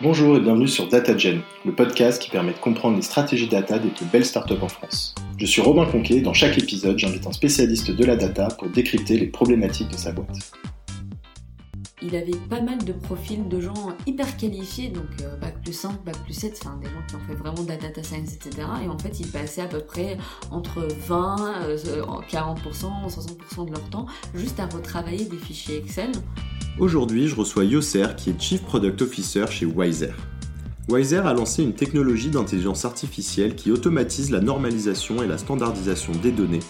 Bonjour et bienvenue sur DataGen, le podcast qui permet de comprendre les stratégies data des plus belles startups en France. Je suis Robin Conquet et dans chaque épisode, j'invite un spécialiste de la data pour décrypter les problématiques de sa boîte. Il avait pas mal de profils de gens hyper qualifiés, donc euh, bac plus 5, bac plus 7, enfin des gens qui ont fait vraiment de la data science, etc. Et en fait, ils passaient à peu près entre 20, 40%, 60% de leur temps juste à retravailler des fichiers Excel Aujourd'hui, je reçois Yosser qui est Chief Product Officer chez Wiser. Wiser a lancé une technologie d'intelligence artificielle qui automatise la normalisation et la standardisation des données,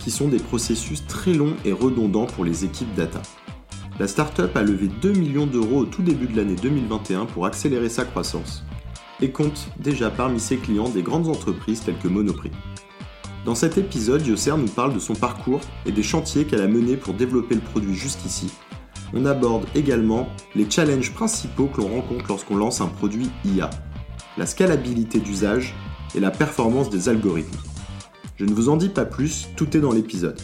qui sont des processus très longs et redondants pour les équipes data. La startup a levé 2 millions d'euros au tout début de l'année 2021 pour accélérer sa croissance et compte déjà parmi ses clients des grandes entreprises telles que Monoprix. Dans cet épisode, Yosser nous parle de son parcours et des chantiers qu'elle a menés pour développer le produit jusqu'ici on aborde également les challenges principaux que l'on rencontre lorsqu'on lance un produit IA, la scalabilité d'usage et la performance des algorithmes. Je ne vous en dis pas plus, tout est dans l'épisode.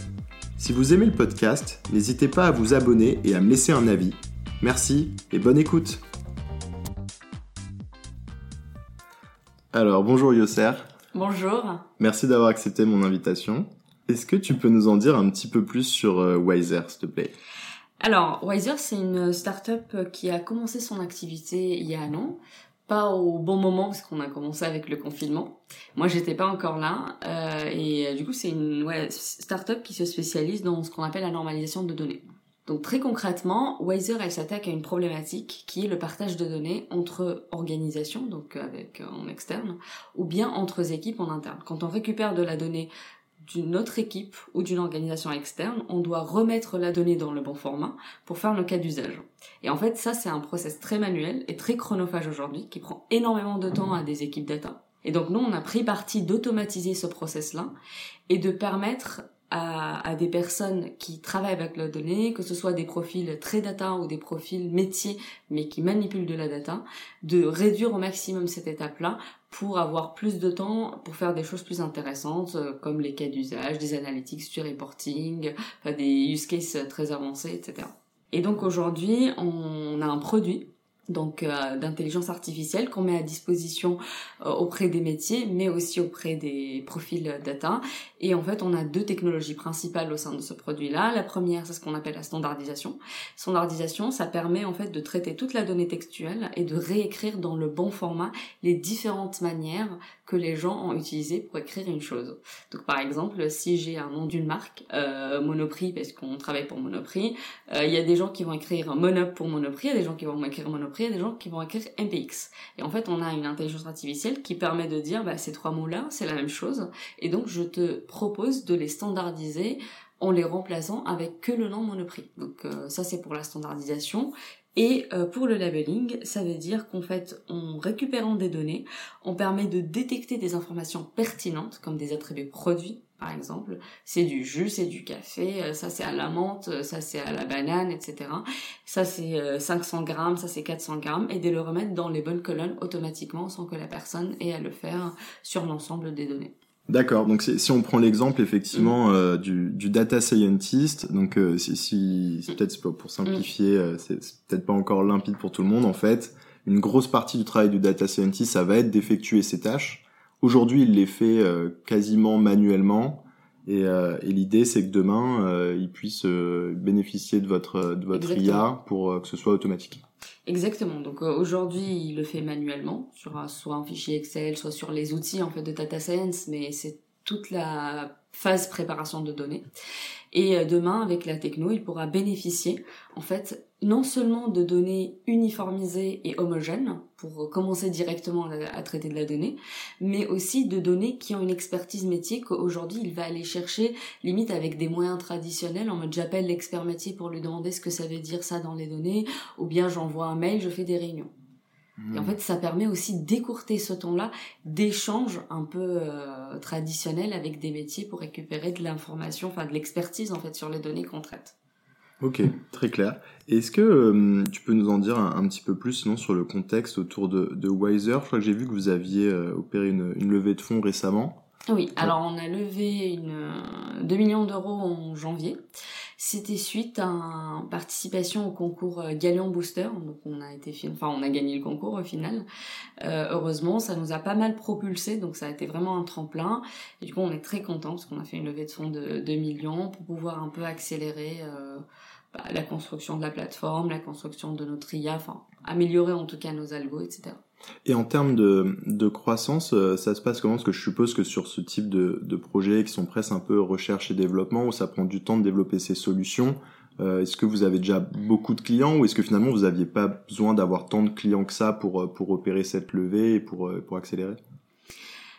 Si vous aimez le podcast, n'hésitez pas à vous abonner et à me laisser un avis. Merci et bonne écoute. Alors bonjour Yosser. Bonjour. Merci d'avoir accepté mon invitation. Est-ce que tu peux nous en dire un petit peu plus sur euh, Wiser, s'il te plaît? Alors, Wiser, c'est une start-up qui a commencé son activité il y a un an. Pas au bon moment parce qu'on a commencé avec le confinement. Moi, j'étais pas encore là. Euh, et euh, du coup, c'est une ouais, start-up qui se spécialise dans ce qu'on appelle la normalisation de données. Donc très concrètement, Wiser, elle s'attaque à une problématique qui est le partage de données entre organisations, donc avec en externe, ou bien entre équipes en interne. Quand on récupère de la donnée d'une autre équipe ou d'une organisation externe, on doit remettre la donnée dans le bon format pour faire le cas d'usage. Et en fait, ça, c'est un process très manuel et très chronophage aujourd'hui qui prend énormément de temps à des équipes data. Et donc, nous, on a pris parti d'automatiser ce process-là et de permettre à, des personnes qui travaillent avec la donnée, que ce soit des profils très data ou des profils métiers, mais qui manipulent de la data, de réduire au maximum cette étape-là pour avoir plus de temps pour faire des choses plus intéressantes, euh, comme les cas d'usage, des analytics, du reporting, des use cases très avancés, etc. Et donc aujourd'hui, on a un produit donc euh, d'intelligence artificielle qu'on met à disposition euh, auprès des métiers, mais aussi auprès des profils data. Et en fait, on a deux technologies principales au sein de ce produit-là. La première, c'est ce qu'on appelle la standardisation. Standardisation, ça permet en fait de traiter toute la donnée textuelle et de réécrire dans le bon format les différentes manières que les gens ont utilisées pour écrire une chose. Donc par exemple, si j'ai un nom d'une marque, euh, Monoprix, parce qu'on travaille pour Monoprix, il y a des gens qui vont écrire Monop pour Monoprix, il y a des gens qui vont écrire Monoprix il y a des gens qui vont écrire MPX. Et en fait, on a une intelligence artificielle qui permet de dire, bah, ces trois mots-là, c'est la même chose. Et donc, je te propose de les standardiser en les remplaçant avec que le nom Monoprix. Donc euh, ça c'est pour la standardisation. Et euh, pour le labeling, ça veut dire qu'en fait, en récupérant des données, on permet de détecter des informations pertinentes, comme des attributs produits, par exemple. C'est du jus, c'est du café, euh, ça c'est à la menthe, euh, ça c'est à la banane, etc. Ça c'est 500 grammes, ça c'est 400 grammes, et de le remettre dans les bonnes colonnes automatiquement sans que la personne ait à le faire sur l'ensemble des données. D'accord. Donc si on prend l'exemple effectivement mm. euh, du, du, data scientist, donc euh, si, si c'est peut-être pour, simplifier, mm. euh, c'est peut-être pas encore limpide pour tout le monde en fait. Une grosse partie du travail du data scientist, ça va être d'effectuer ces tâches. Aujourd'hui, il les fait quasiment manuellement. Et, et l'idée, c'est que demain, il puisse bénéficier de votre de votre IA pour que ce soit automatique. Exactement. Donc euh, aujourd'hui, il le fait manuellement sur soit un fichier Excel, soit sur les outils en fait de data science, mais c'est toute la phase préparation de données. Et euh, demain, avec la techno, il pourra bénéficier en fait non seulement de données uniformisées et homogènes pour commencer directement à traiter de la donnée, mais aussi de données qui ont une expertise métier qu'aujourd'hui il va aller chercher limite avec des moyens traditionnels en mode j'appelle l'expert métier pour lui demander ce que ça veut dire ça dans les données, ou bien j'envoie un mail, je fais des réunions. Et en fait, ça permet aussi d'écourter ce temps-là d'échanges un peu euh, traditionnels avec des métiers pour récupérer de l'information, enfin de l'expertise en fait sur les données qu'on traite. Ok, très clair. Est-ce que euh, tu peux nous en dire un, petit peu plus sinon sur le contexte autour de, de Wiser? Je crois que j'ai vu que vous aviez euh, opéré une, une, levée de fonds récemment. Oui, alors on a levé une, 2 millions d'euros en janvier. C'était suite à une participation au concours Galion Booster. Donc on a été, enfin on a gagné le concours au final. heureusement, ça nous a pas mal propulsé, donc ça a été vraiment un tremplin. Et du coup, on est très content parce qu'on a fait une levée de fonds de 2 millions pour pouvoir un peu accélérer bah, la construction de la plateforme, la construction de notre IA, enfin améliorer en tout cas nos algos, etc. Et en termes de, de croissance, euh, ça se passe comment? Parce que je suppose que sur ce type de, de projets qui sont presque un peu recherche et développement, où ça prend du temps de développer ces solutions, euh, est-ce que vous avez déjà beaucoup de clients ou est-ce que finalement vous n'aviez pas besoin d'avoir tant de clients que ça pour, euh, pour opérer cette levée et pour, pour accélérer?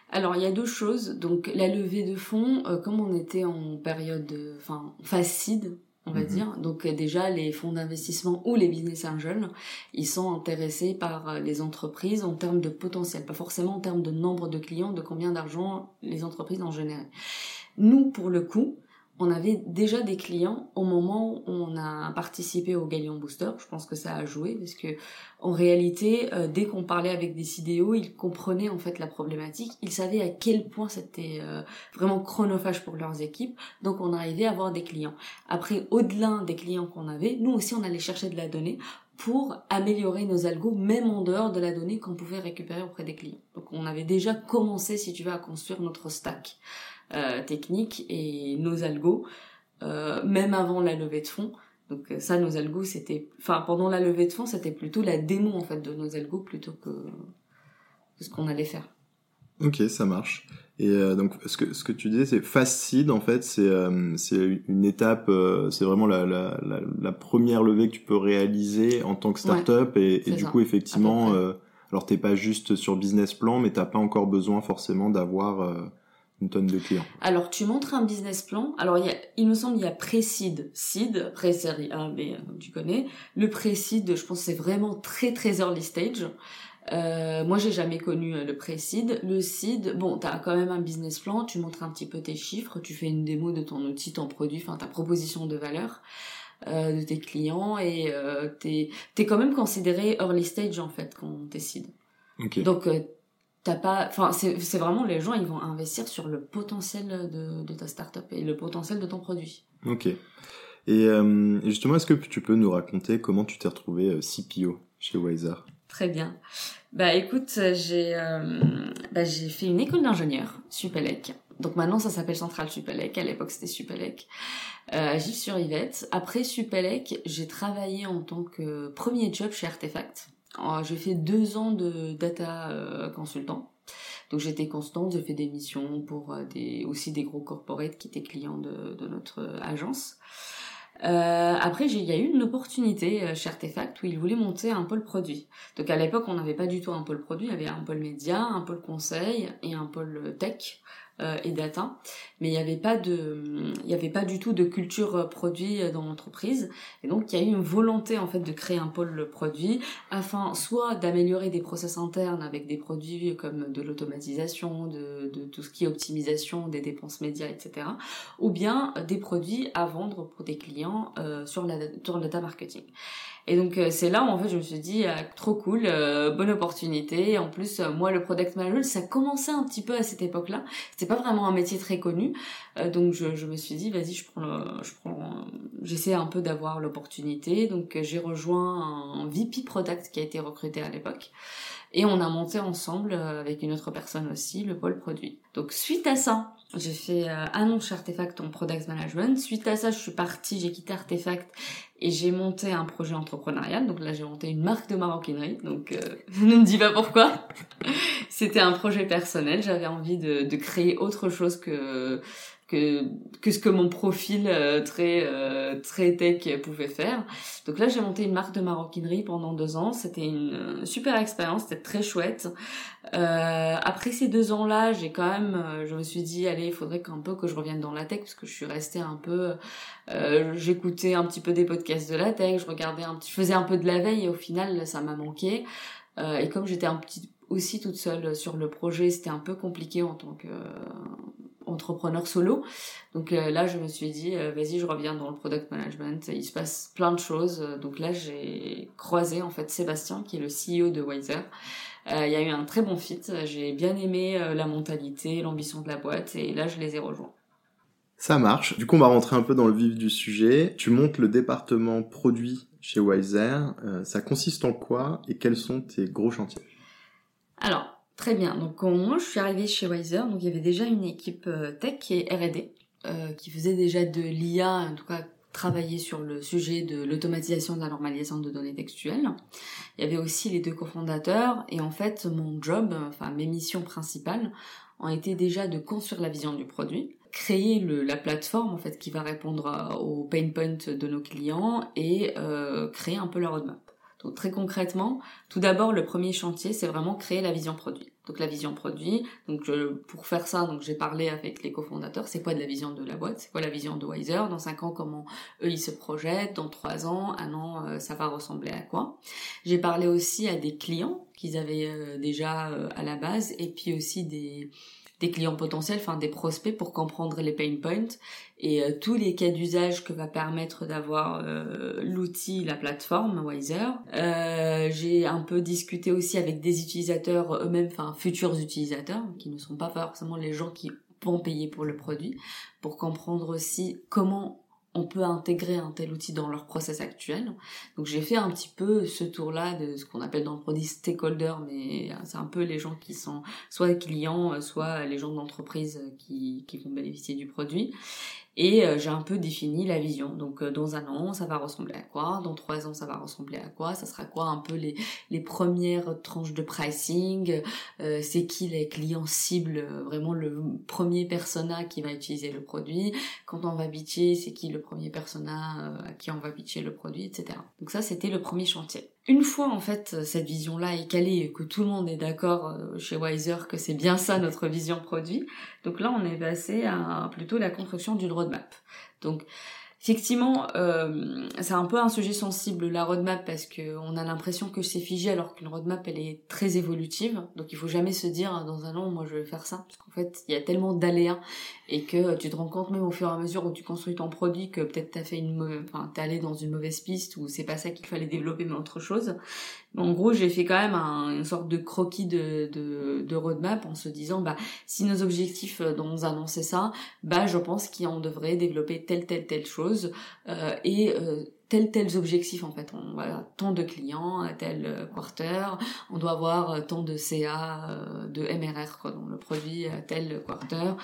Alors il y a deux choses. Donc la levée de fonds, comme on était en période, enfin facile, on va mhm. dire. Donc euh, déjà, les fonds d'investissement ou les business angels, ils sont intéressés par euh, les entreprises en termes de potentiel, pas forcément en termes de nombre de clients, de combien d'argent les entreprises en général. Nous, pour le coup, on avait déjà des clients au moment où on a participé au Galion Booster. Je pense que ça a joué parce que en réalité, euh, dès qu'on parlait avec des CDO, ils comprenaient en fait la problématique. Ils savaient à quel point c'était euh, vraiment chronophage pour leurs équipes. Donc on arrivait à avoir des clients. Après, au-delà des clients qu'on avait, nous aussi on allait chercher de la donnée pour améliorer nos algos, même en dehors de la donnée qu'on pouvait récupérer auprès des clients. Donc on avait déjà commencé, si tu veux, à construire notre stack. Euh, techniques et nos algos, euh, même avant la levée de fonds. Donc euh, ça, nos algos, c'était, enfin pendant la levée de fonds, c'était plutôt la démo en fait de nos algos plutôt que, ce qu'on allait faire. Ok, ça marche. Et donc, ce que, ce que tu disais, c'est facile en fait, c'est c'est une étape, c'est vraiment la, la, la, première levée que tu peux réaliser en tant que startup. et, et du coup, effectivement, alors t'es pas juste sur business plan, mais t'as pas encore besoin forcément d'avoir une tonne de clients. Alors, tu montres un business plan. Alors, il, y a, il me semble il y a pré-seed, seed, pré-série A, B, comme tu connais. Le pré-seed, je pense c'est vraiment très très early stage. Euh, moi, j'ai jamais connu euh, le pré-seed. Le seed, bon, tu as quand même un business plan, tu montres un petit peu tes chiffres, tu fais une démo de ton outil, ton produit, enfin ta proposition de valeur euh, de tes clients et euh, t'es es quand même considéré early stage en fait quand t'es seed. Okay. Donc euh, t'as pas enfin c'est vraiment les gens ils vont investir sur le potentiel de, de ta startup et le potentiel de ton produit. Ok. Et, euh, justement est-ce que tu peux nous raconter comment tu t'es retrouvé euh, CPO chez Wiser très bien. Bah écoute j'ai euh, bah, j'ai fait une école d'ingénieur Supelec. Donc maintenant ça s'appelle Centrale Supelec. À l'époque c'était Supelec. Euh, Gilles sur Yvette. Après Supelec j'ai travaillé en tant que premier job chez Artefact j'ai fait deux ans de data euh, consultant. Donc j'étais constante, j'ai fait des missions pour euh, des, aussi des gros corporates qui étaient clients de, de notre euh, agence. Euh, après, il y a eu une opportunité chez Artefact où ils voulaient monter un pôle produit. Donc à l'époque, on n'avait pas du tout un pôle produit, il y avait un pôle média, un pôle conseil et un pôle tech. Euh, et data, mais il n'y avait pas de, il y avait pas du tout de culture euh, produit euh, dans l'entreprise, et donc il y a eu une volonté en fait de créer un pôle produit afin soit d'améliorer des process internes avec des produits comme de l'automatisation, de, de, tout ce qui est optimisation des dépenses médias, etc., ou bien des produits à vendre pour des clients euh, sur la sur le data marketing. Et donc euh, c'est là où en fait je me suis dit euh, trop cool, euh, bonne opportunité. En plus moi le product management ça commençait un petit peu à cette époque-là. C'était pas vraiment un métier très connu, donc je, je, me suis dit vas-y je prends, le, je prends, j'essaie un peu d'avoir l'opportunité. Donc j'ai rejoint un VP product qui a été recruté à l'époque. Et on a monté ensemble, avec une autre personne aussi, le pôle produit. Donc suite à ça, j'ai fait euh, annonce Artefact en product management. Suite à ça, je suis partie, j'ai quitté Artefact et j'ai monté un projet entrepreneurial. Donc là, j'ai monté une marque de maroquinerie. Donc euh, ne me dis pas pourquoi. C'était un projet personnel. J'avais envie de, de créer autre chose que que, que ce que mon profil euh, très euh, très tech pouvait faire. Donc là, j'ai monté une marque de maroquinerie pendant deux ans. C'était une euh, super expérience, c'était très chouette. après ces deux ans-là, j'ai quand même, je me suis dit, allez, il faudrait qu'un peu que je revienne dans la tech parce que je suis restée un peu, j'écoutais un petit peu des podcasts de la tech, je regardais un petit, je faisais un peu de la veille et au final, ça m'a manqué. et comme j'étais un petit aussi toute seule sur le projet, c'était un peu compliqué en tant que entrepreneur solo. Donc euh, là, je me suis dit, euh, vas-y, je reviens dans le product management. Il se passe plein de choses. Donc là, j'ai croisé en fait Sébastien, qui est le CEO de Wiser. Euh, il y a eu un très bon fit. J'ai bien aimé la mentalité, l'ambition de la boîte, et là, je les ai rejoints. Ça marche. Du coup, on va rentrer un peu dans le vif du sujet. Tu montes le département produit chez Wiser. Ça consiste en quoi et quels sont tes gros chantiers? Alors, très bien. Donc, moi, je suis arrivée chez Wiser. Donc, il y avait déjà une équipe euh, tech et R&D euh, qui faisait déjà de l'IA, en tout cas travailler sur le sujet de l'automatisation de la normalisation de données textuelles. Il y avait aussi les deux cofondateurs et en fait mon job, enfin mes missions principales ont été déjà de construire la vision du produit, créer la plateforme en fait qui va répondre aux pain points de nos clients et euh, créer un peu la roadmap. Donc très concrètement, tout d'abord le premier chantier c'est vraiment créer la vision produit. Donc la vision produit. Donc pour faire ça, donc j'ai parlé avec les cofondateurs. C'est quoi de la vision de la boîte? C'est quoi la vision de Wiser? Dans cinq ans, comment eux ils se projettent? Dans trois ans, un an, euh, ça va ressembler à quoi? J'ai parlé aussi à des clients qu'ils avaient euh, déjà euh, à la base, et puis aussi des des clients potentiels, enfin des prospects pour comprendre les pain points et euh, tous les cas d'usage que va permettre d'avoir euh, l'outil, la plateforme Wiser. Euh, j'ai un peu discuté aussi avec des utilisateurs eux-mêmes, enfin futurs utilisateurs, qui ne sont pas forcément les gens qui vont payer pour le produit, pour comprendre aussi comment on peut intégrer un tel outil dans leur process actuel. Donc j'ai fait un petit peu ce tour-là de ce qu'on appelle dans le produit stakeholder, mais c'est un peu les gens qui sont soit clients, soit les gens d'entreprise qui, qui vont bénéficier du produit. Et euh, j'ai un peu défini la vision. Donc euh, dans un an, ça va ressembler à quoi? Dans trois ans, ça va ressembler à quoi? Ça sera quoi un peu les, les premières tranches de pricing? Euh, C'est qui les clients cibles? Vraiment le premier persona qui va utiliser le produit? Quand on va bitcher, c'est qui le premier persona à qui on va bitcher le produit, etc. Donc ça, c'était le premier chantier. Une fois en fait cette vision-là est calée et que tout le monde est d'accord chez Wiser que c'est bien ça notre vision produit, donc là on est passé à plutôt la construction d'une roadmap. Donc Effectivement, euh, c'est un peu un sujet sensible la roadmap parce que on a l'impression que c'est figé alors qu'une roadmap elle est très évolutive. Donc il faut jamais se dire dans un an moi je vais faire ça parce qu'en fait il y a tellement d'aléas et que tu te rends compte même au fur et à mesure où tu construis ton produit que peut-être t'as fait une, enfin t'es allé dans une mauvaise piste ou c'est pas ça qu'il fallait développer mais autre chose. En gros, j'ai fait quand même un, une sorte de croquis de, de, de, roadmap en se disant, bah, si nos objectifs euh, dont on annonçait ça, bah, je pense qu'on devrait développer telle, telle, telle chose, euh, et euh, tels tels objectifs en fait. On voilà, tant de clients à tel euh, quarter, on doit avoir euh, tant de CA euh, de MRR quoi, le produit à tel quarter,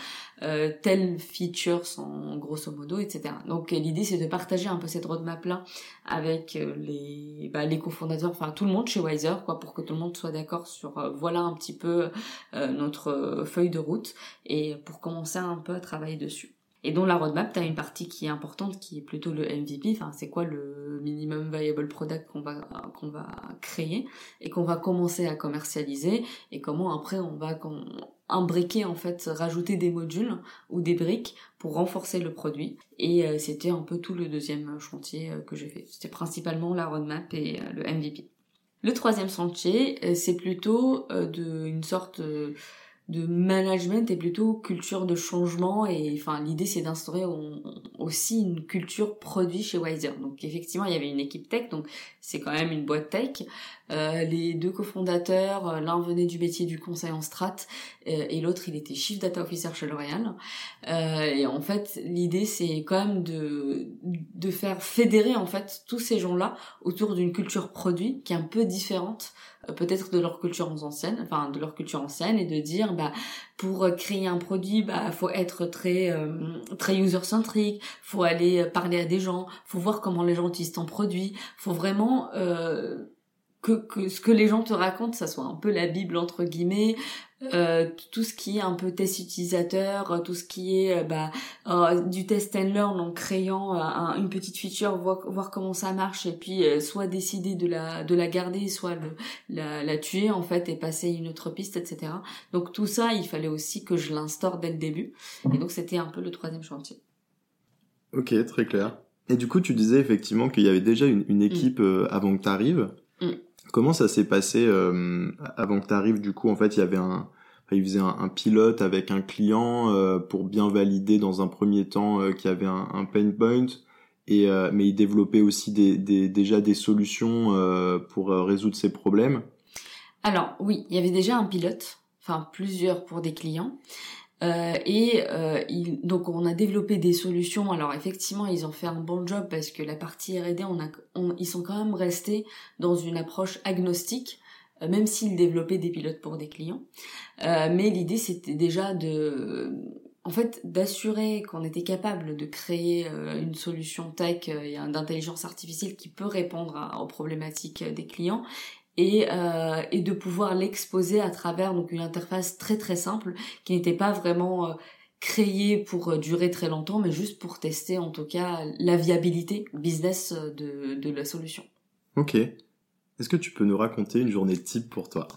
euh, telles features sont grosso modo, etc. Donc l'idée c'est de partager un peu cette roadmap là avec les bah, les cofondateurs, enfin tout le monde chez Wiser quoi, pour que tout le monde soit d'accord sur voilà un petit peu notre feuille de route et pour commencer un peu à travailler dessus. Et dans la roadmap, tu as une partie qui est importante, qui est plutôt le MVP, enfin c'est quoi le minimum viable product qu'on va qu'on va créer et qu'on va commencer à commercialiser et comment après on va imbriquer en fait, rajouter des modules ou des briques pour renforcer le produit. Et euh, c'était un peu tout le deuxième chantier euh, que j'ai fait. C'était principalement la roadmap et euh, le MVP. Le troisième chantier, c'est plutôt de une sorte de management et plutôt culture de changement et enfin l'idée c'est d'instaurer aussi une culture produit chez Wiser. Donc effectivement il y avait une équipe tech donc c'est quand même une boîte tech. Euh, les deux cofondateurs euh, l'un venait du métier du conseil en strat euh, et l'autre il était chief data officer chez L'Oréal. Et en fait l'idée c'est quand même de de faire fédérer en fait tous ces gens là autour d'une culture produit qui est un peu différente peut-être de leur culture ancienne, enfin de leur culture ancienne, et de dire bah pour créer un produit, bah faut être très euh, très user centrique, faut aller parler à des gens, faut voir comment les gens utilisent ton produit, faut vraiment euh, que, que ce que les gens te racontent, ça soit un peu la bible entre guillemets, euh, tout ce qui est un peu test utilisateur, tout ce qui est euh, bah, euh, du test and learn en créant une petite feature, voir, voir, comment ça marche et puis soit décider de la de la garder, soit le, la, la, tuer en fait et passer une autre piste, etc. Donc tout ça, il fallait aussi que je l'instaure dès le début et donc c'était un peu le troisième chantier. Ok, très clair. Et du coup, tu disais effectivement qu'il y avait déjà une, une équipe mm. avant que tu arrives. Mm. Comment ça s'est passé euh, avant que tu arrives Du coup, en fait, il y avait un, faisait un, pilote avec un client euh, pour bien valider dans un premier temps euh, qu'il y avait un, pain point. Et mais il développait aussi déjà des solutions pour résoudre ces problèmes. Alors oui, il y avait déjà un pilote, enfin plusieurs pour des clients. Euh, et euh, donc on a développé des solutions. Alors effectivement, ils ont fait un bon job parce que la partie R&D, on a, ils sont quand même restés dans une approche agnostique, euh, même s'ils développaient des pilotes pour des clients. Euh, mais l'idée, c'était déjà de, en fait, d'assurer qu'on était capable de créer euh, une solution tech d'intelligence artificielle qui peut répondre aux problématiques des clients et, euh, et de pouvoir l'exposer à travers donc une interface très très simple qui n'était pas vraiment euh, créée pour euh, durer très longtemps mais juste pour tester en tout cas la viabilité business euh, de, de la solution. Ok. Est-ce que tu peux nous raconter une journée type pour toi?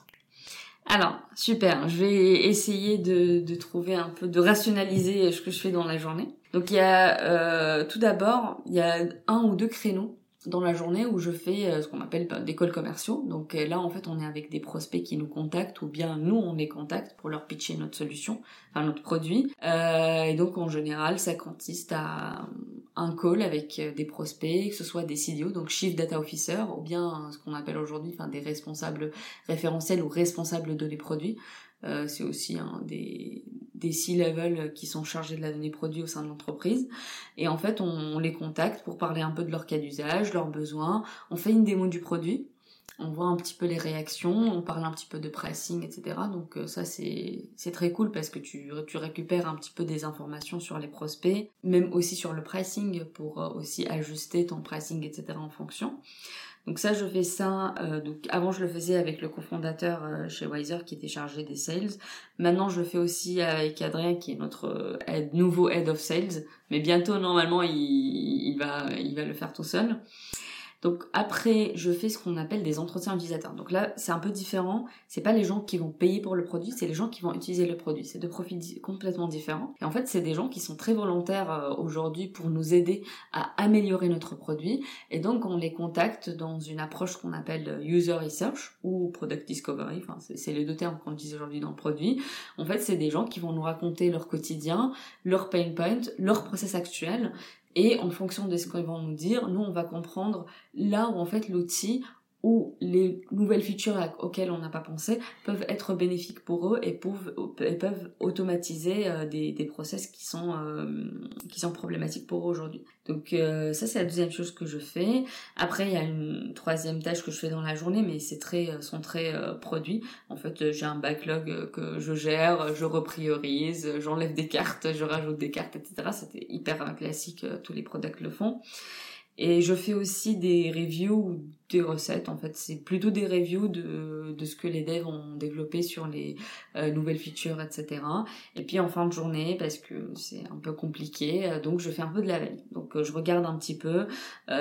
Alors, super. Je vais essayer de, de, trouver un peu, de rationaliser ce que je fais dans la journée. Donc, il y a euh, tout d'abord, il y a un ou deux créneaux dans la journée où je fais euh, ce qu'on appelle bah, des calls commerciaux. Donc euh, là, en fait, on est avec des prospects qui nous contactent ou bien nous, on les contacte pour leur pitcher notre solution, enfin notre produit. Euh, et donc, en général, ça consiste à un call avec des prospects, que ce soit des CDO, donc Chief Data Officer, ou bien ce qu'on appelle aujourd'hui enfin, des responsables référentiels ou responsables de les produits. Euh, c'est aussi un des, des C-level qui sont chargés de la donnée produit au sein de l'entreprise. Et en fait, on, les contacte pour parler un peu de leur cas d'usage, leurs besoins. On fait une démo du produit. On voit un petit peu les réactions, on parle un petit peu de pricing, etc. Donc euh, ça c'est c'est très cool parce que tu tu récupères un petit peu des informations sur les prospects, même aussi sur le pricing pour euh, aussi ajuster ton pricing, etc. en fonction. Donc ça, je fais ça. Euh, donc avant, je le faisais avec le cofondateur euh, chez Wiser qui était chargé des sales. Maintenant, je le fais aussi avec Adrien qui est notre euh, nouveau head of sales. Mais bientôt, normalement, il, il va, il va le faire tout seul. Donc après, je fais ce qu'on appelle des entretiens utilisateurs. Donc là, c'est un peu différent. C'est pas les gens qui vont payer pour le produit, c'est les gens qui vont utiliser le produit. C'est deux profils complètement différents. Et en fait, c'est des gens qui sont très volontaires euh, aujourd'hui pour nous aider à améliorer notre produit. Et donc, on les contacte dans une approche qu'on appelle user research ou product discovery. Enfin, c'est les deux termes qu'on utilise aujourd'hui dans le produit. En fait, c'est des gens qui vont nous raconter leur quotidien, leur pain point, leur process actuel et en fonction de ce qu'ils vont nous dire, nous, on va comprendre là où en fait l'outil ou les nouvelles features auxquelles on n'a pas pensé peuvent être bénéfiques pour eux et peuvent, et peuvent automatiser euh, des, des process qui sont, euh, qui sont problématiques pour eux aujourd'hui. Donc euh, ça c'est la deuxième chose que je fais. Après il y a une troisième tâche que je fais dans la journée mais c'est très sont très produits. En fait j'ai un backlog que je gère, je repriorise, j'enlève des cartes, je rajoute des cartes, etc. C'était hyper classique, tous les products le font. Et je fais aussi des reviews ou des recettes. En fait, c'est plutôt des reviews de, de ce que les devs ont développé sur les euh, nouvelles features, etc. Et puis en fin de journée, parce que c'est un peu compliqué, euh, donc je fais un peu de la veille. Donc euh, je regarde un petit peu,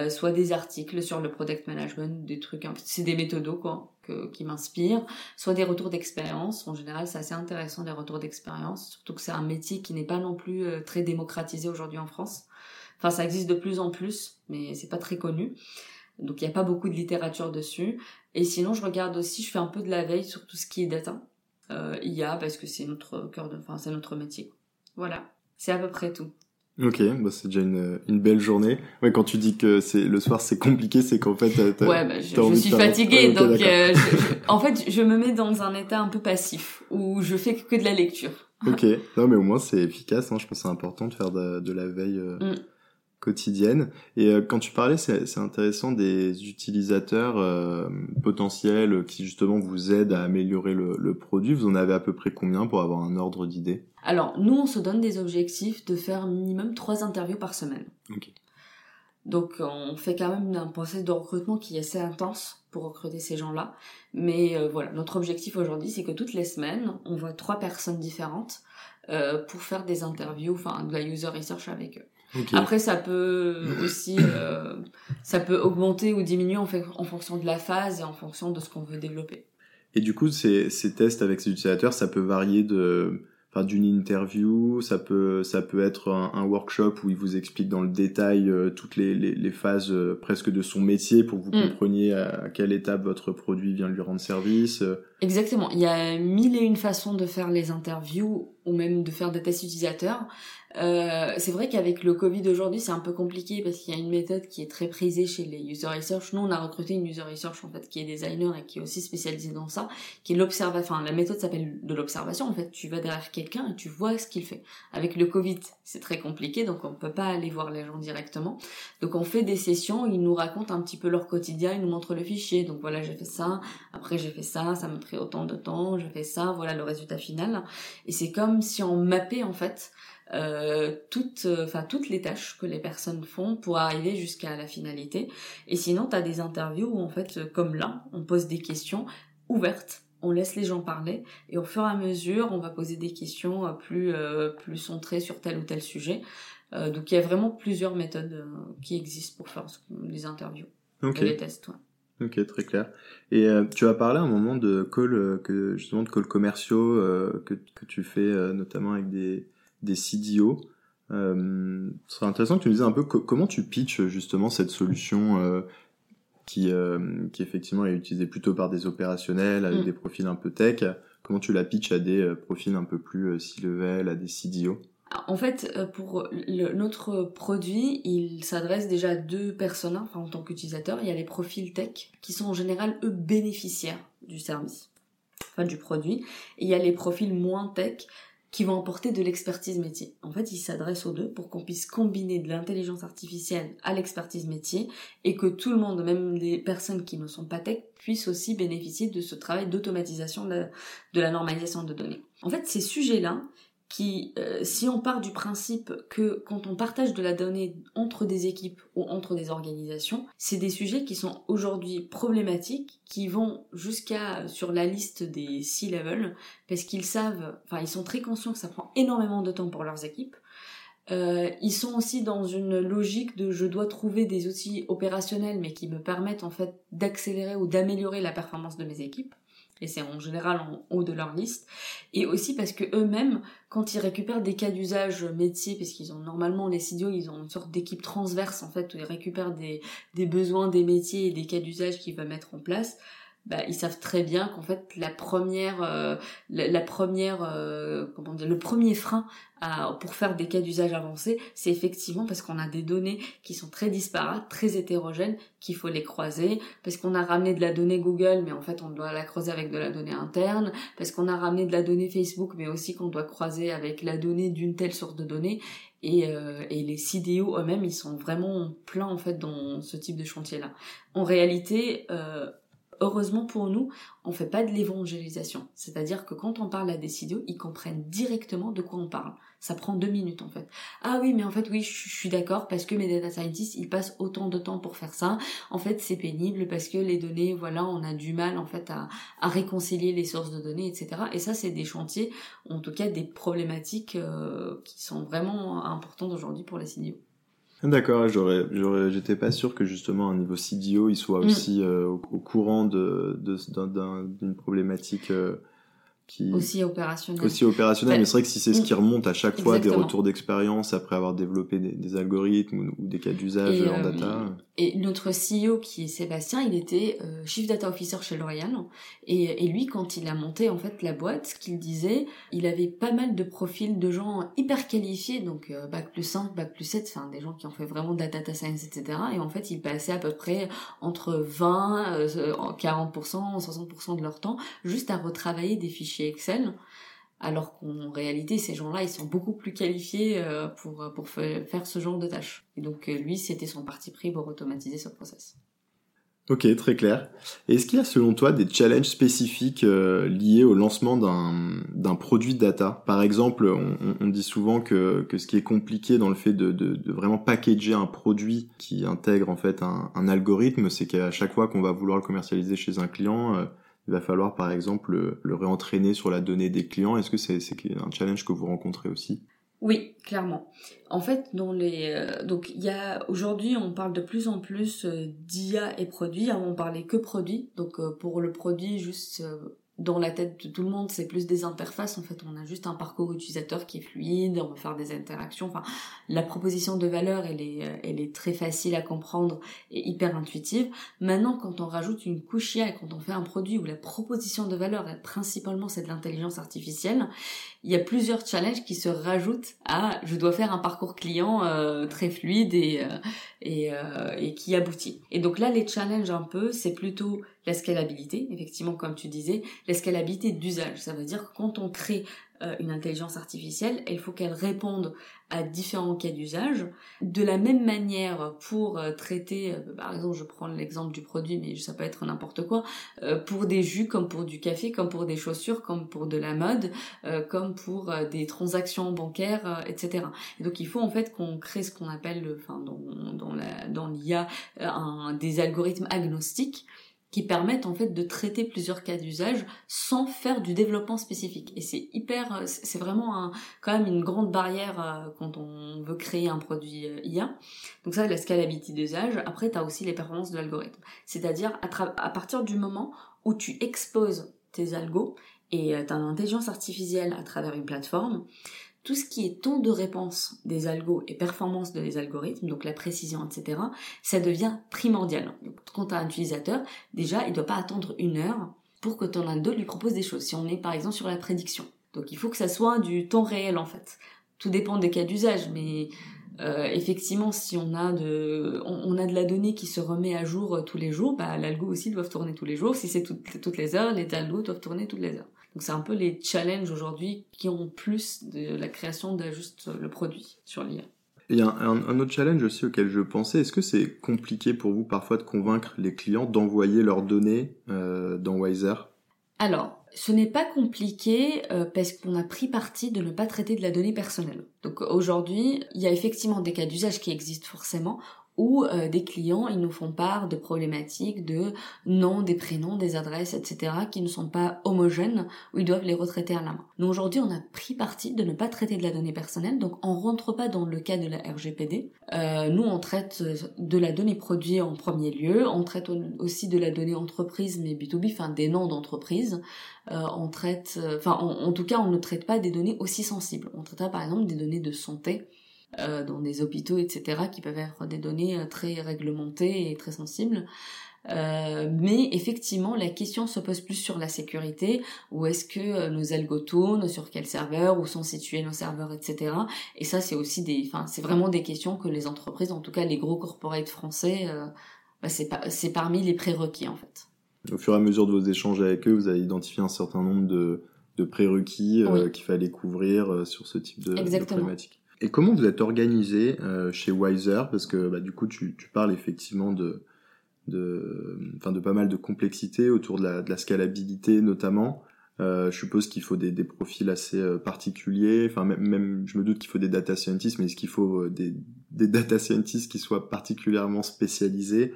soit des articles sur le product management, des trucs, c'est des méthodos quoi. qui m'inspirent, soit des retours d'expérience. En général, c'est assez intéressant les retours d'expérience, surtout que c'est un métier qui n'est pas non plus très démocratisé aujourd'hui en France. Enfin, ça existe de plus en plus, mais c'est pas très connu. Donc il n'y a pas beaucoup de littérature dessus. Et sinon, je regarde aussi, je fais un peu de la veille sur tout ce qui est data. Euh, IA, parce que c'est notre cœur de, enfin, c'est notre métier. Voilà. C'est à peu près tout. Ok, bah c'est déjà une, une belle journée. Ouais, quand tu dis que c'est le soir c'est compliqué, c'est qu'en fait t'as, ouais, bah, je, je suis fatiguée, donc euh, en fait je me mets dans un état un peu passif où je fais que de la lecture. Ok, non mais au moins c'est efficace. Hein. Je pense que c'est important de faire de, de la veille. Euh... Mm quotidienne. Et euh, quand tu parlais, c'est intéressant des utilisateurs euh, potentiels qui justement vous aident à améliorer le, le, produit. Vous en avez à peu près combien pour avoir un ordre d'idée? Alors nous, on se donne des objectifs de faire minimum trois interviews par semaine. Okay. Donc on fait quand même un process de recrutement qui est assez intense pour recruter ces gens-là. Mais euh, voilà, notre objectif aujourd'hui, c'est que toutes les semaines, on voit trois personnes différentes euh, pour faire des interviews, enfin de la user research avec eux. Après, ça peut aussi, euh, ça peut augmenter ou diminuer en, fait, en fonction de la phase et en fonction de ce qu'on veut développer. Et du coup, ces, ces tests avec ces utilisateurs, ça peut varier de, enfin, d'une interview, ça peut, ça peut être un, un, workshop où il vous explique dans le détail euh, toutes les, les, les phases euh, presque de son métier pour que vous mm. compreniez à, quelle étape votre produit vient lui rendre service. Exactement. Il y a mille et une façons de faire les interviews ou même de faire des tests utilisateurs. Euh, c'est vrai qu'avec le Covid aujourd'hui, c'est un peu compliqué parce qu'il y a une méthode qui est très prisée chez les user research. Nous, on a recruté une user research en fait qui est designer et qui est aussi spécialisée dans ça, qui est l'observation. Enfin, la méthode s'appelle de l'observation. En fait, tu vas derrière quelqu'un et tu vois ce qu'il fait. Avec le Covid, c'est très compliqué, donc on peut pas aller voir les gens directement. Donc on fait des sessions, ils nous racontent un petit peu leur quotidien, ils nous montrent le fichier. Donc voilà, j'ai fait ça, après j'ai fait ça, ça m'a pris autant de temps, j'ai fait ça, voilà le résultat final. Et c'est comme si on mappait en fait euh, toutes, euh, enfin toutes les tâches que les personnes font pour arriver jusqu'à la finalité. Et sinon, tu as des interviews où en fait, euh, comme là, on pose des questions ouvertes on laisse les gens parler et au fur et à mesure, on va poser des questions plus plus centrées sur tel ou tel sujet. donc il y a vraiment plusieurs méthodes qui existent pour faire les interviews et les tests. Ok, très clair. Et tu as parlé à un moment de call, que justement de calls commerciaux que, que tu fais notamment avec des, des CDO. Euh, ce serait intéressant que tu nous dises un peu comment tu pitches justement cette solution euh, qui, euh, qui effectivement est utilisée plutôt par des opérationnels avec mm. des profils un peu tech. Comment tu la pitches à des profils un peu plus C-level, à des CDO en fait, pour notre produit, il s'adresse déjà à deux personnes, enfin, en tant qu'utilisateur. Il y a les profils tech, qui sont en général, eux, bénéficiaires du service, enfin du produit. Et il y a les profils moins tech, qui vont apporter de l'expertise métier. En fait, il s'adresse aux deux pour qu'on puisse combiner de l'intelligence artificielle à l'expertise métier et que tout le monde, même les personnes qui ne sont pas tech, puissent aussi bénéficier de ce travail d'automatisation de la normalisation de données. En fait, ces sujets-là, qui, euh, si on part du principe que quand on partage de la donnée entre des équipes ou entre des organisations, c'est des sujets qui sont aujourd'hui problématiques, qui vont jusqu'à sur la liste des C-level, parce qu'ils savent, enfin ils sont très conscients que ça prend énormément de temps pour leurs équipes. Euh, ils sont aussi dans une logique de je dois trouver des outils opérationnels mais qui me permettent en fait d'accélérer ou d'améliorer la performance de mes équipes et c'est en général en haut de leur liste, et aussi parce que eux-mêmes, quand ils récupèrent des cas d'usage métier, parce qu'ils ont normalement les CDO, ils ont une sorte d'équipe transverse en fait, où ils récupèrent des, des besoins des métiers et des cas d'usage qu'ils veulent mettre en place, bah, ils savent très bien qu'en fait la première, euh, la, première, euh, comment dire, le premier frein pour faire des cas d'usage avancés, c'est effectivement parce qu'on a des données qui sont très disparates, très hétérogènes, qu'il faut les croiser, parce qu'on a ramené de la donnée Google, mais en fait on doit la croiser avec de la donnée interne, parce qu'on a ramené de la donnée Facebook, mais aussi qu'on doit croiser avec la donnée d'une telle source de données. Et, euh, et les CDO eux-mêmes, ils sont vraiment pleins en fait dans ce type de chantier-là. En réalité, euh, heureusement pour nous, on fait pas de l'évangélisation. C'est-à-dire que quand on parle à des CDO, ils comprennent directement de quoi on parle. Ça prend deux minutes en fait. Ah oui, mais en fait oui, je, suis d'accord parce que mes data scientists, ils passent autant de temps pour faire ça. En fait, c'est pénible parce que les données, voilà, on a du mal en fait à, réconcilier les sources de données, etc. Et ça, c'est des chantiers, en tout cas des problématiques euh, qui sont vraiment importantes aujourd'hui pour les CDO. D'accord, j'aurais, j'aurais, j'étais pas sûr que justement un niveau CDO il soit mm. aussi euh, au, courant de, de, d'une problématique euh, aussi opérationnel. Aussi opérationnel, mais c'est vrai que si c'est ce qui remonte à chaque fois des retours d'expérience après avoir développé des, algorithmes ou, des cas d'usage en euh, data. Et notre CEO qui est Sébastien, il était euh, Chief Data Officer chez L'Oréal et, et, lui quand il a monté en fait la boîte, ce qu'il disait, il avait pas mal de profils de gens hyper qualifiés, donc euh, bac plus 5, bac plus 7, enfin des gens qui ont fait vraiment de la data science, etc. Et en fait, ils passaient à peu près entre 20, 40%, 60% de leur temps juste à retravailler des fichiers Excel, alors qu'en réalité, ces gens-là, ils sont beaucoup plus qualifiés euh, pour, pour faire ce genre de tâches. Et donc, euh, lui, c'était son parti pris pour automatiser ce process. Ok, très clair. Est-ce qu'il y a selon toi des challenges spécifiques euh, liés au lancement d'un produit data? Par exemple, on, dit souvent que, ce qui est compliqué dans le fait de, vraiment packager un produit qui intègre en fait un, un algorithme, c'est qu'à chaque fois qu'on va vouloir le commercialiser chez un client, il va falloir par exemple le, réentraîner sur la donnée des clients. Est-ce que c'est un challenge que vous rencontrez aussi? Oui, clairement. En fait, euh, donc y a aujourd'hui on parle de plus en plus euh, d'IA et produits. Avant on parlait que produits. Donc euh, pour le produit juste dans la tête de tout le monde, c'est plus des interfaces. En fait, on a juste un parcours utilisateur qui est fluide, on va faire des interactions. Enfin, la proposition de valeur, elle est, euh, elle est très facile à comprendre et hyper intuitive. Maintenant, quand on rajoute une couche IA et quand on fait un produit où la proposition de valeur, principalement, c'est de l'intelligence artificielle, il y a plusieurs challenges qui se rajoutent à je dois faire un parcours client euh, très fluide et, euh, et, et qui aboutit. Et donc là, les challenges un peu, c'est plutôt la scalabilité, effectivement, comme tu disais, la scalabilité d'usage. Ça veut dire que quand on crée euh, une intelligence artificielle, il faut qu'elle réponde à différents cas d'usage. De la même manière, pour euh, traiter, euh, par exemple, je prends l'exemple du produit, mais ça peut être n'importe quoi, pour des jus, comme pour du café, comme pour des chaussures, comme pour de la mode, comme pour des transactions bancaires, etc. Et donc, il faut en fait qu'on crée ce qu'on appelle, enfin, dans, dans, la, dans l'IA, des algorithmes agnostiques qui permettent en fait de traiter plusieurs cas d'usage sans faire du développement spécifique. Et c'est hyper, euh, c'est vraiment un, quand même une grande barrière euh, quand on veut créer un produit euh, IA. Donc ça, la scalabilité d'usage. Après, tu as aussi les performances de l'algorithme. C'est-à-dire à, à partir du moment où tu exposes tes algos et une intelligence artificielle à travers une plateforme, tout ce qui est taux de réponse des algos et performance des algorithmes, donc la précision, etc., ça devient primordial. Donc, quand tu un utilisateur, déjà, il ne doit pas attendre une heure pour que ton algo lui propose des choses. Si on est par exemple sur la prédiction. Donc il faut que ça soit du temps réel en fait. Tout dépend des cas d'usage, mais euh, effectivement, si on a de, on, a de la donnée qui se remet à jour euh, tous les jours, bah, l'algo aussi doit tourner tous les jours. Si c'est toutes les heures, les algos doivent tourner toutes les heures. Donc c'est un peu les challenges aujourd'hui qui ont plus de la création de juste le produit sur l'IA. Il y a un, autre challenge aussi auquel je pensais. Est-ce que c'est compliqué pour vous parfois de convaincre les clients d'envoyer leurs données euh, dans Wiser? Alors, ce n'est pas compliqué euh, parce qu'on a pris parti de ne pas traiter de la donnée personnelle. Donc aujourd'hui, il y a effectivement des cas d'usage qui existent forcément où euh, des clients ils nous font part de problématiques de noms, des prénoms, des adresses, etc. qui ne sont pas homogènes, où ils doivent les retraiter à la main. Nous aujourd'hui on a pris parti de ne pas traiter de la donnée personnelle, donc on rentre pas dans le cas de la RGPD. Euh, nous on traite de la donnée produit en premier lieu, on traite aussi de la donnée entreprise, mais B2B, enfin des noms d'entreprise. Euh, on traite, enfin en, tout cas on ne traite pas des données aussi sensibles. On traite par exemple des données de santé euh, dans des hôpitaux, etc., qui peuvent être des données euh, très réglementées et très sensibles. Euh, mais effectivement, la question se pose plus sur la sécurité. Où est-ce que nos algos tournent, sur quel serveur, où sont situés nos serveurs, etc. Et ça, c'est aussi des, enfin, c'est vraiment des questions que les entreprises, en tout cas les gros corporates français, bah, c'est parmi les prérequis en fait. Au fur et à mesure de vos échanges avec eux, vous avez identifié un certain nombre de, de prérequis qu'il fallait couvrir sur ce type de, de problématique. Et comment vous êtes organisé euh, chez Wiser? Parce que bah, du coup, tu, tu, parles effectivement de, de, enfin, de pas mal de complexité autour de la, de la scalabilité notamment. Euh, je suppose qu'il faut des, des, profils assez euh, particuliers. Enfin, même, même, je me doute qu'il faut des data scientists, mais est-ce qu'il faut euh, des, des, data scientists qui soient particulièrement spécialisés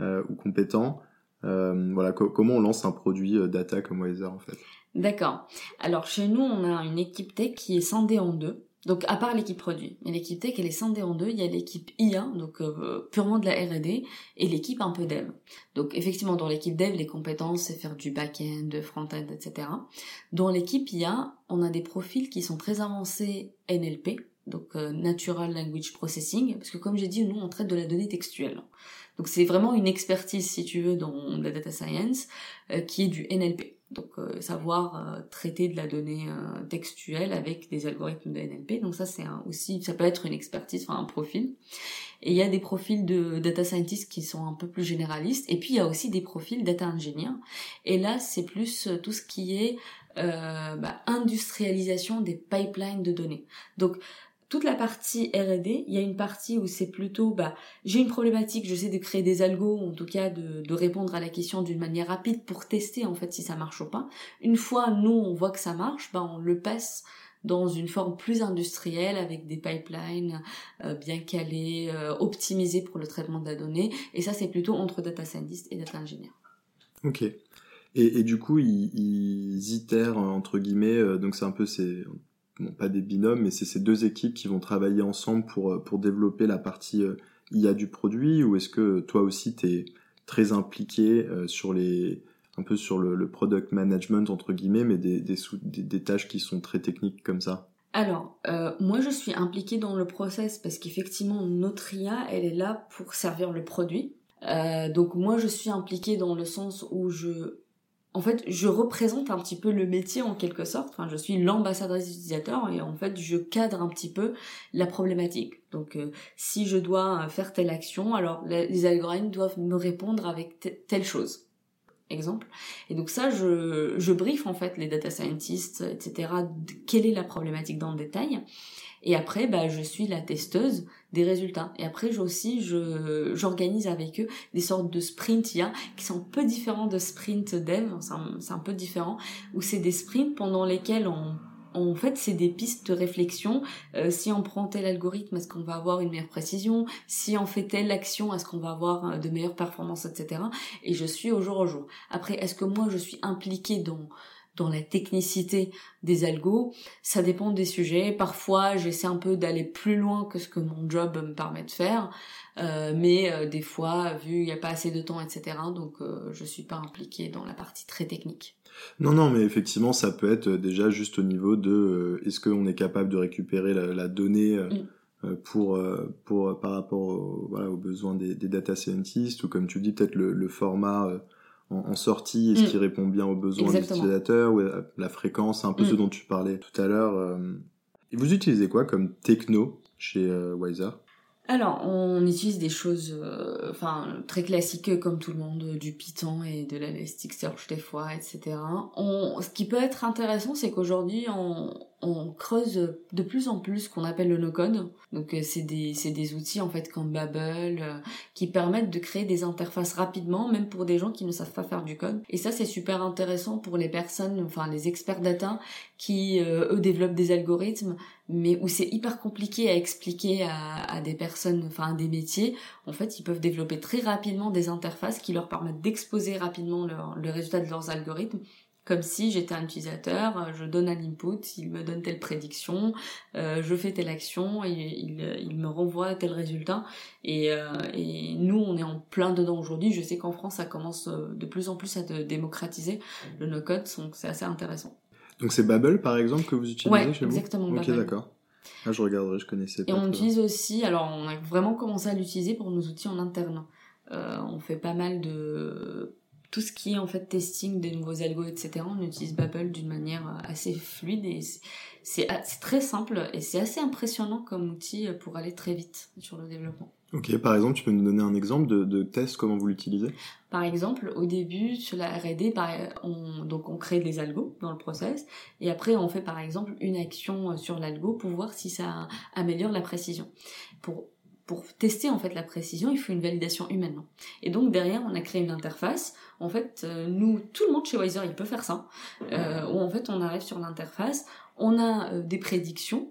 euh, ou compétents? Voilà, comment on lance un produit data comme Wiser en fait? D'accord. Alors chez nous, on a une équipe tech qui est scindée en deux. Donc à part l'équipe produit, mais l'équipe tech elle est scindée en deux. Il y a l'équipe IA, donc euh, purement de la R&D, et l'équipe un peu dev. Donc effectivement dans l'équipe dev les compétences c'est faire du back-end, front-end, etc. Dans l'équipe IA on a des profils qui sont très avancés NLP, donc euh, Natural Language Processing, parce que comme j'ai dit nous on traite de la donnée textuelle. Donc c'est vraiment une expertise si tu veux dans la data science euh, qui est du NLP. Donc euh, savoir euh, traiter de la donnée euh, textuelle avec des algorithmes de NLP. Donc ça c'est aussi ça peut être une expertise, enfin un profil. Et il y a des profils de data scientist qui sont un peu plus généralistes. Et puis il y a aussi des profils data engineer. Et là c'est plus tout ce qui est bah, industrialisation des pipelines de données. Donc toute la partie R&D, il y a une partie où c'est plutôt, bah, j'ai une problématique, je sais de créer des algos, en tout cas de, répondre à la question d'une manière rapide pour tester en fait si ça marche ou pas. Une fois nous on voit que ça marche, bah on le passe dans une forme plus industrielle avec des pipelines euh, bien calés, euh, optimisés pour le traitement de la donnée. Et ça c'est plutôt entre data scientist et data engineer. Ok. Et, du coup ils, ils itèrent entre guillemets, euh, donc c'est un peu ces bon, pas des binômes, mais c'est ces deux équipes qui vont travailler ensemble pour, euh, pour développer la partie euh, IA du produit, ou est-ce que toi aussi tu es très impliqué euh, sur les un peu sur le, product management entre guillemets, mais des, des, tâches qui sont très techniques comme ça? Alors, moi je suis impliquée dans le process parce qu'effectivement notre IA, elle est là pour servir le produit. Donc moi je suis impliquée dans le sens où je en fait, je représente un petit peu le métier en quelque sorte. Enfin, je suis l'ambassadrice utilisateur et en fait, je cadre un petit peu la problématique. Donc, euh, si je dois faire telle action, alors les algorithmes doivent me répondre avec telle chose. Exemple. Et donc ça, je, je en fait les data scientists, etc. quelle est la problématique dans le détail. Et après, bah, je suis la testeuse des résultats. Et après, j'ai aussi, je, j'organise avec eux des sortes de sprints IA qui sont un peu différents de sprint dev. C'est un, un peu différent. Où c'est des sprints pendant lesquels on en fait, c'est des pistes de réflexion. Euh, si on prend tel algorithme, est-ce qu'on va avoir une meilleure précision? Si on fait telle action, est-ce qu'on va avoir euh, de meilleures performances, etc. Et je suis au jour au jour. Après, est-ce que moi, je suis impliquée dans dans la technicité des algos, ça dépend des sujets. Parfois, j'essaie un peu d'aller plus loin que ce que mon job me permet de faire, euh, mais euh, des fois, vu il n'y a pas assez de temps, etc., donc euh, je suis pas impliquée dans la partie très technique. Non, non, mais effectivement, ça peut être déjà juste au niveau de est-ce qu'on est capable de récupérer la, donnée mm. pour, pour, par rapport voilà, aux besoins des, data scientists, ou comme tu dis, peut-être le, le format en, sortie Est-ce mm. qui répond bien aux besoins des utilisateurs ou la fréquence, un peu ce mm. dont tu parlais tout à l'heure. Euh. Et vous utilisez quoi comme techno chez euh, Wiser? Alors, on utilise des choses, euh, enfin, très classiques comme tout le monde, du Python et de l'Elasticsearch des fois, etc. On, ce qui peut être intéressant, c'est qu'aujourd'hui, on, on creuse de plus en plus ce qu'on appelle le no-code. Donc euh, c'est des, des outils en fait comme Babel euh, qui permettent de créer des interfaces rapidement, même pour des gens qui ne savent pas faire du code. Et ça c'est super intéressant pour les personnes, enfin les experts data qui euh, eux développent des algorithmes, mais où c'est hyper compliqué à expliquer à, à des personnes, enfin à des métiers. En fait ils peuvent développer très rapidement des interfaces qui leur permettent d'exposer rapidement le résultat de leurs algorithmes comme si j'étais un utilisateur, euh, je donne un input, il me donne telle prédiction, euh, je fais telle action et il, me renvoie tel résultat. Et, euh, et, nous, on est en plein dedans aujourd'hui. Je sais qu'en France, ça commence de plus en plus à démocratiser le no-code, donc c'est assez intéressant. Donc c'est Babel, par exemple, que vous utilisez ouais, chez vous? exactement. Ok, d'accord. Ah, je regarderai, je connaissais pas. Et on utilise aussi, alors on a vraiment commencé à l'utiliser pour nos outils en interne. on fait pas mal de tout ce qui est en fait testing des nouveaux algos, etc., on utilise Babel d'une manière euh, assez fluide et c'est très simple et c'est assez impressionnant comme outil euh, pour aller très vite sur le développement. Ok, par exemple, tu peux nous donner un exemple de, de test, comment vous l'utilisez? Par exemple, au début, sur la R&D, on, donc on crée des algos dans le process, et après on fait par exemple une action euh, sur l'algo pour voir si ça améliore la précision. Pour pour tester en fait la précision, il faut une validation humaine. Et donc derrière, on a créé une interface. En fait, euh, nous, tout le monde chez Wiser, il peut faire ça. Euh, en fait, on arrive sur l'interface, on a euh, des prédictions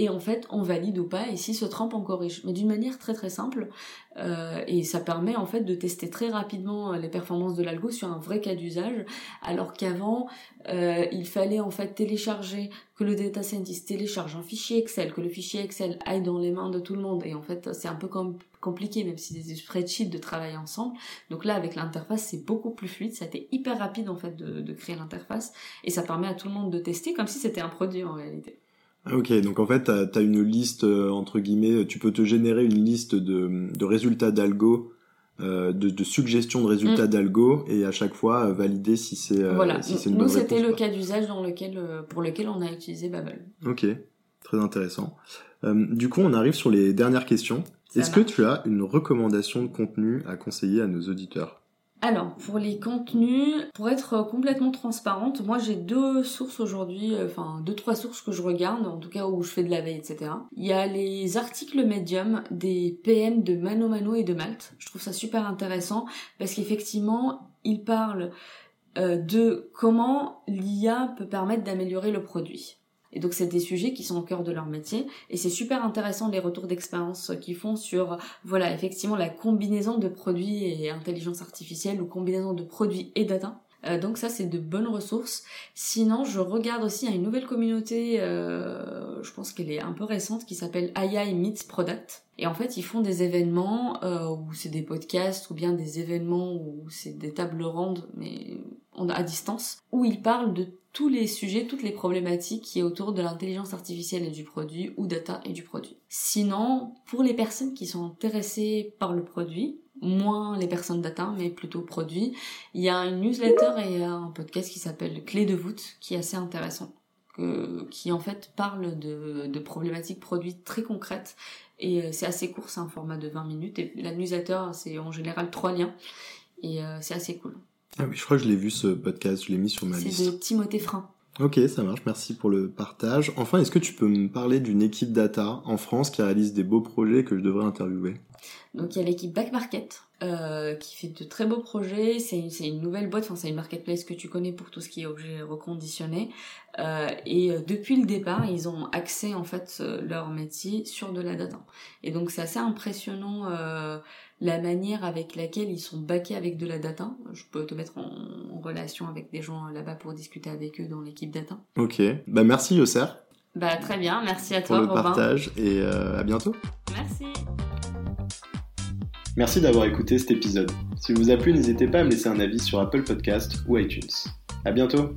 et en fait on valide ou pas et si se trompe on corrige. Mais d'une manière très très simple euh, et ça permet en fait de tester très rapidement euh, les performances de l'algo sur un vrai cas d'usage alors qu'avant euh, il fallait en fait télécharger que le data scientist télécharge un fichier Excel que le fichier Excel aille dans les mains de tout le monde. Et en fait c'est un peu compliqué même si des spreadsheets de travailler ensemble. Donc là avec l'interface c'est beaucoup plus fluide. Ça a été hyper rapide en fait de, créer l'interface. Et ça permet à tout le monde de tester comme si c'était un produit en réalité ok, donc en fait, tu as, une liste, euh, entre guillemets, tu peux te générer une liste de, de résultats d'algo, euh, de, de, suggestions de résultats mm. d'algo, et à chaque fois euh, valider si c'est voilà. si une Nous, c'était le cas d'usage dans lequel, pour lequel on a utilisé Babel. Ok, très intéressant. du coup, on arrive sur les dernières questions. Est-ce que tu as une recommandation de contenu à conseiller à nos auditeurs? Alors, pour les contenus, pour être complètement transparente, moi j'ai deux sources aujourd'hui, euh, enfin deux, trois sources que je regarde, en tout cas où je fais de la veille, etc. Il y a les articles médium des PM de Mano Mano et de Malte. Je trouve ça super intéressant parce qu'effectivement, ils parlent euh, de comment l'IA peut permettre d'améliorer le produit. Et donc c'est des sujets qui sont au cœur de leur métier et c'est super intéressant les retours d'expérience qu'ils font sur voilà effectivement la combinaison de produits et intelligence artificielle ou combinaison de produits et data. Euh, donc ça, c'est de bonnes ressources. Sinon, je regarde aussi à une nouvelle communauté, euh, je pense qu'elle est un peu récente, qui s'appelle AI Meets Product. Et en fait, ils font des événements euh, où c'est des podcasts ou bien des événements où c'est des tables rondes, mais à distance, où ils parlent de tous les sujets, toutes les problématiques qui est autour de l'intelligence artificielle et du produit ou data et du produit. Sinon, pour les personnes qui sont intéressées par le produit, moins les personnes data, mais plutôt produit, il y a une newsletter et un podcast qui s'appelle Clé de voûte, qui est assez intéressant, qui en fait parle de, de problématiques produits très concrètes et euh, c'est assez court, c'est un format de 20 minutes et la newsletter c'est en général trois liens et euh, c'est assez cool. Ah oui, je crois que je l'ai vu ce podcast, je l'ai mis sur ma liste. C'est de Timothée Frein. Ok, ça marche, merci pour le partage. Enfin, est-ce que tu peux me parler d'une équipe data en France qui réalise des beaux projets que je devrais interviewer? Donc il y a l'équipe Back Market euh, qui fait de très beaux projets. C'est une, nouvelle boîte, enfin c'est une marketplace que tu connais pour tout ce qui est objet reconditionné. Euh, et euh, depuis le départ, ils ont accès en fait euh, leur métier sur de la data. Et donc c'est assez impressionnant euh, la manière avec laquelle ils sont backés avec de la data. Je peux te mettre en, relation avec des gens là-bas pour discuter avec eux dans l'équipe data. Ok, bah merci Yosser. Bah très bien, merci à toi pour le partage et à bientôt. Merci. Merci d'avoir écouté cet épisode. S'il vous a plu, n'hésitez pas à me laisser un avis sur Apple Podcast ou iTunes. À bientôt.